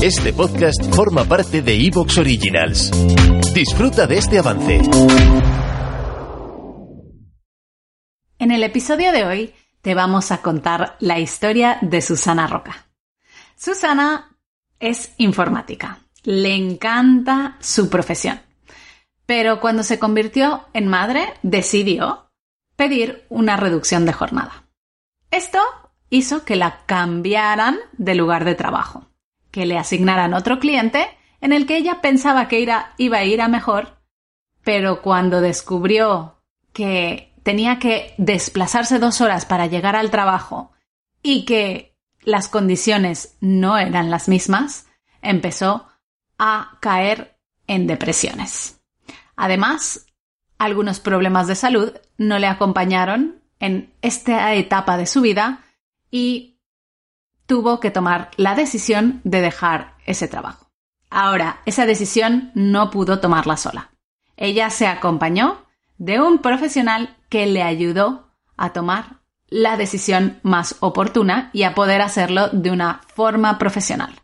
Este podcast forma parte de Evox Originals. Disfruta de este avance. En el episodio de hoy te vamos a contar la historia de Susana Roca. Susana es informática. Le encanta su profesión. Pero cuando se convirtió en madre, decidió pedir una reducción de jornada. Esto hizo que la cambiaran de lugar de trabajo que le asignaran otro cliente en el que ella pensaba que iba a ir a mejor, pero cuando descubrió que tenía que desplazarse dos horas para llegar al trabajo y que las condiciones no eran las mismas, empezó a caer en depresiones. Además, algunos problemas de salud no le acompañaron en esta etapa de su vida y tuvo que tomar la decisión de dejar ese trabajo. Ahora, esa decisión no pudo tomarla sola. Ella se acompañó de un profesional que le ayudó a tomar la decisión más oportuna y a poder hacerlo de una forma profesional.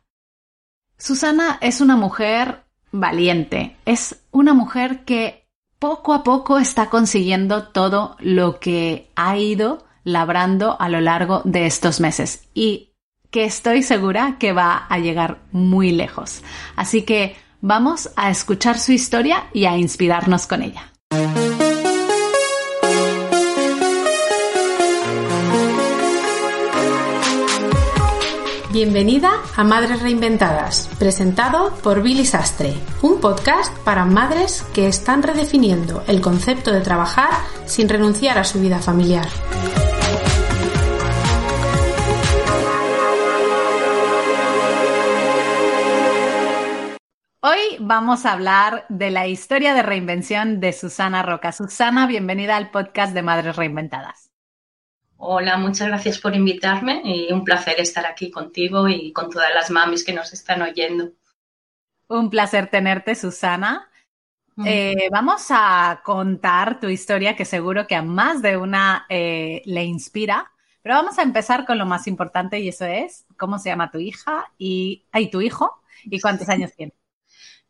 Susana es una mujer valiente, es una mujer que poco a poco está consiguiendo todo lo que ha ido labrando a lo largo de estos meses y que estoy segura que va a llegar muy lejos. Así que vamos a escuchar su historia y a inspirarnos con ella. Bienvenida a Madres Reinventadas, presentado por Billy Sastre, un podcast para madres que están redefiniendo el concepto de trabajar sin renunciar a su vida familiar. Vamos a hablar de la historia de reinvención de Susana Roca. Susana, bienvenida al podcast de Madres Reinventadas. Hola, muchas gracias por invitarme y un placer estar aquí contigo y con todas las mamis que nos están oyendo. Un placer tenerte, Susana. Eh, vamos a contar tu historia que seguro que a más de una eh, le inspira, pero vamos a empezar con lo más importante y eso es cómo se llama tu hija y, y tu hijo y cuántos años tiene.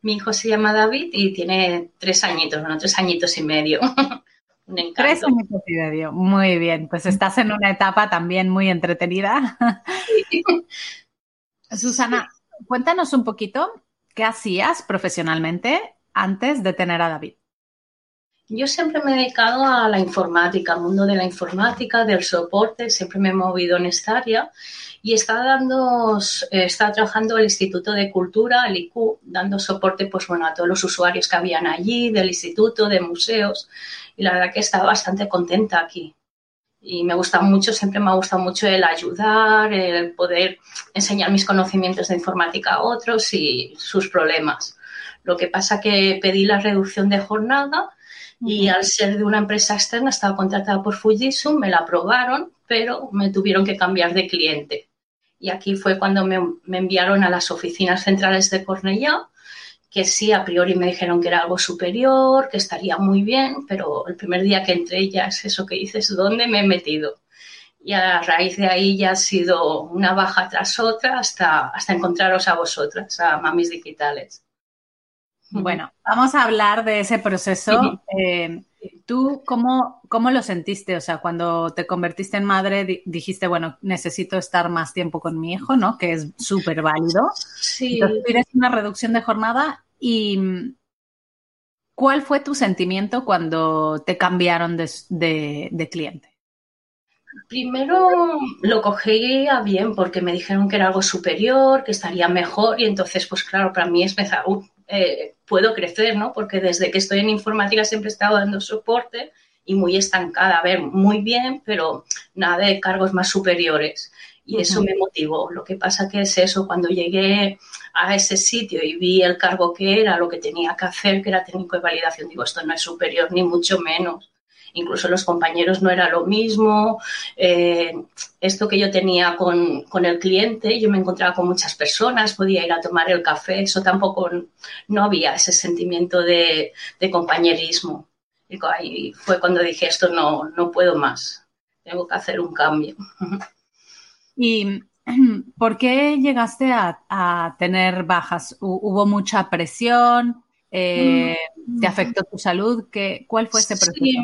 Mi hijo se llama David y tiene tres añitos, bueno, tres añitos y medio. Un encanto. Tres añitos y medio, muy bien. Pues estás en una etapa también muy entretenida. Susana, cuéntanos un poquito qué hacías profesionalmente antes de tener a David. Yo siempre me he dedicado a la informática, al mundo de la informática, del soporte, siempre me he movido en esta área y está dando, eh, está trabajando el Instituto de Cultura, el IQ, dando soporte pues bueno a todos los usuarios que habían allí, del instituto, de museos y la verdad que estaba bastante contenta aquí. Y me gusta mucho, siempre me ha gustado mucho el ayudar, el poder enseñar mis conocimientos de informática a otros y sus problemas. Lo que pasa que pedí la reducción de jornada y al ser de una empresa externa, estaba contratada por Fujitsu, me la aprobaron, pero me tuvieron que cambiar de cliente. Y aquí fue cuando me, enviaron a las oficinas centrales de Cornellá, que sí, a priori me dijeron que era algo superior, que estaría muy bien, pero el primer día que entré ya es eso que dices, ¿dónde me he metido? Y a raíz de ahí ya ha sido una baja tras otra hasta, hasta encontraros a vosotras, a mamis digitales. Bueno, vamos a hablar de ese proceso. Eh, ¿Tú cómo, cómo, lo sentiste? O sea, cuando te convertiste en madre, dijiste, bueno, necesito estar más tiempo con mi hijo, ¿no? Que es súper válido. Sí. Entonces, una reducción de jornada y ¿cuál fue tu sentimiento cuando te cambiaron de, cliente? Primero lo cogí a bien porque me dijeron que era algo superior, que estaría mejor y entonces, pues claro, para mí es pensar, eh, puedo crecer, ¿no? Porque desde que estoy en informática siempre he estado dando soporte y muy estancada. A ver, muy bien, pero nada de cargos más superiores. Y eso me motivó. Lo que pasa que es eso, cuando llegué a ese sitio y vi el cargo que era, lo que tenía que hacer, que era técnico de validación, digo, esto no es superior ni mucho menos incluso los compañeros no era lo mismo. Eh, esto que yo tenía con, el cliente, yo me encontraba con muchas personas, podía ir a tomar el café, eso tampoco, no había ese sentimiento de, compañerismo. Y ahí fue cuando dije, esto no, no puedo más, tengo que hacer un cambio. Y ¿por qué llegaste a, tener bajas? ¿Hubo mucha presión? Eh, mm. ¿Te afectó tu salud? ¿Qué, ¿Cuál fue ese proceso? Sí,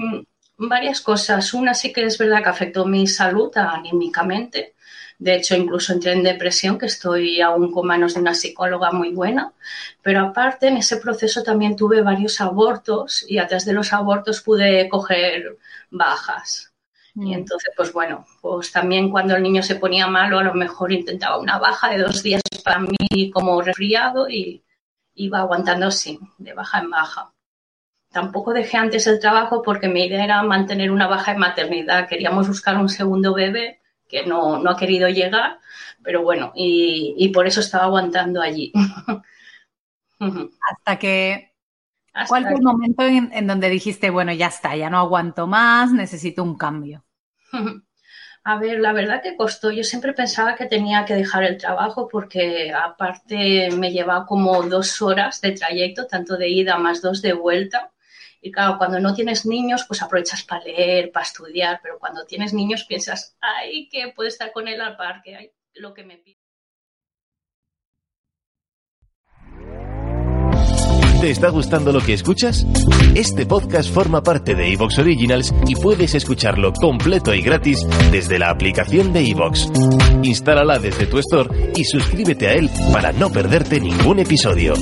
varias cosas. Una sí que es verdad que afectó mi salud anímicamente. De hecho, incluso entré en depresión, que estoy aún con manos de una psicóloga muy buena. Pero aparte, en ese proceso también tuve varios abortos y atrás de los abortos pude coger bajas. Y mm. entonces, pues bueno, pues también cuando el niño se ponía malo, a lo mejor intentaba una baja de dos días para mí como resfriado y iba aguantando así, de baja en baja. Tampoco dejé antes el trabajo porque mi idea era mantener una baja en maternidad. Queríamos buscar un segundo bebé que no, no ha querido llegar, pero bueno, y, por eso estaba aguantando allí. Hasta que... ¿Cuál fue el momento en, donde dijiste, bueno, ya está, ya no aguanto más, necesito un cambio? A ver, la verdad que costó. Yo siempre pensaba que tenía que dejar el trabajo porque aparte me llevaba como dos horas de trayecto, tanto de ida más dos de vuelta. Y claro, cuando no tienes niños, pues aprovechas para leer, para estudiar, pero cuando tienes niños piensas, ay, que puedo estar con él al parque, ay, lo que me pide. ¿Te está gustando lo que escuchas? Este podcast forma parte de Evox Originals y puedes escucharlo completo y gratis desde la aplicación de Evox. Instálala desde tu store y suscríbete a él para no perderte ningún episodio.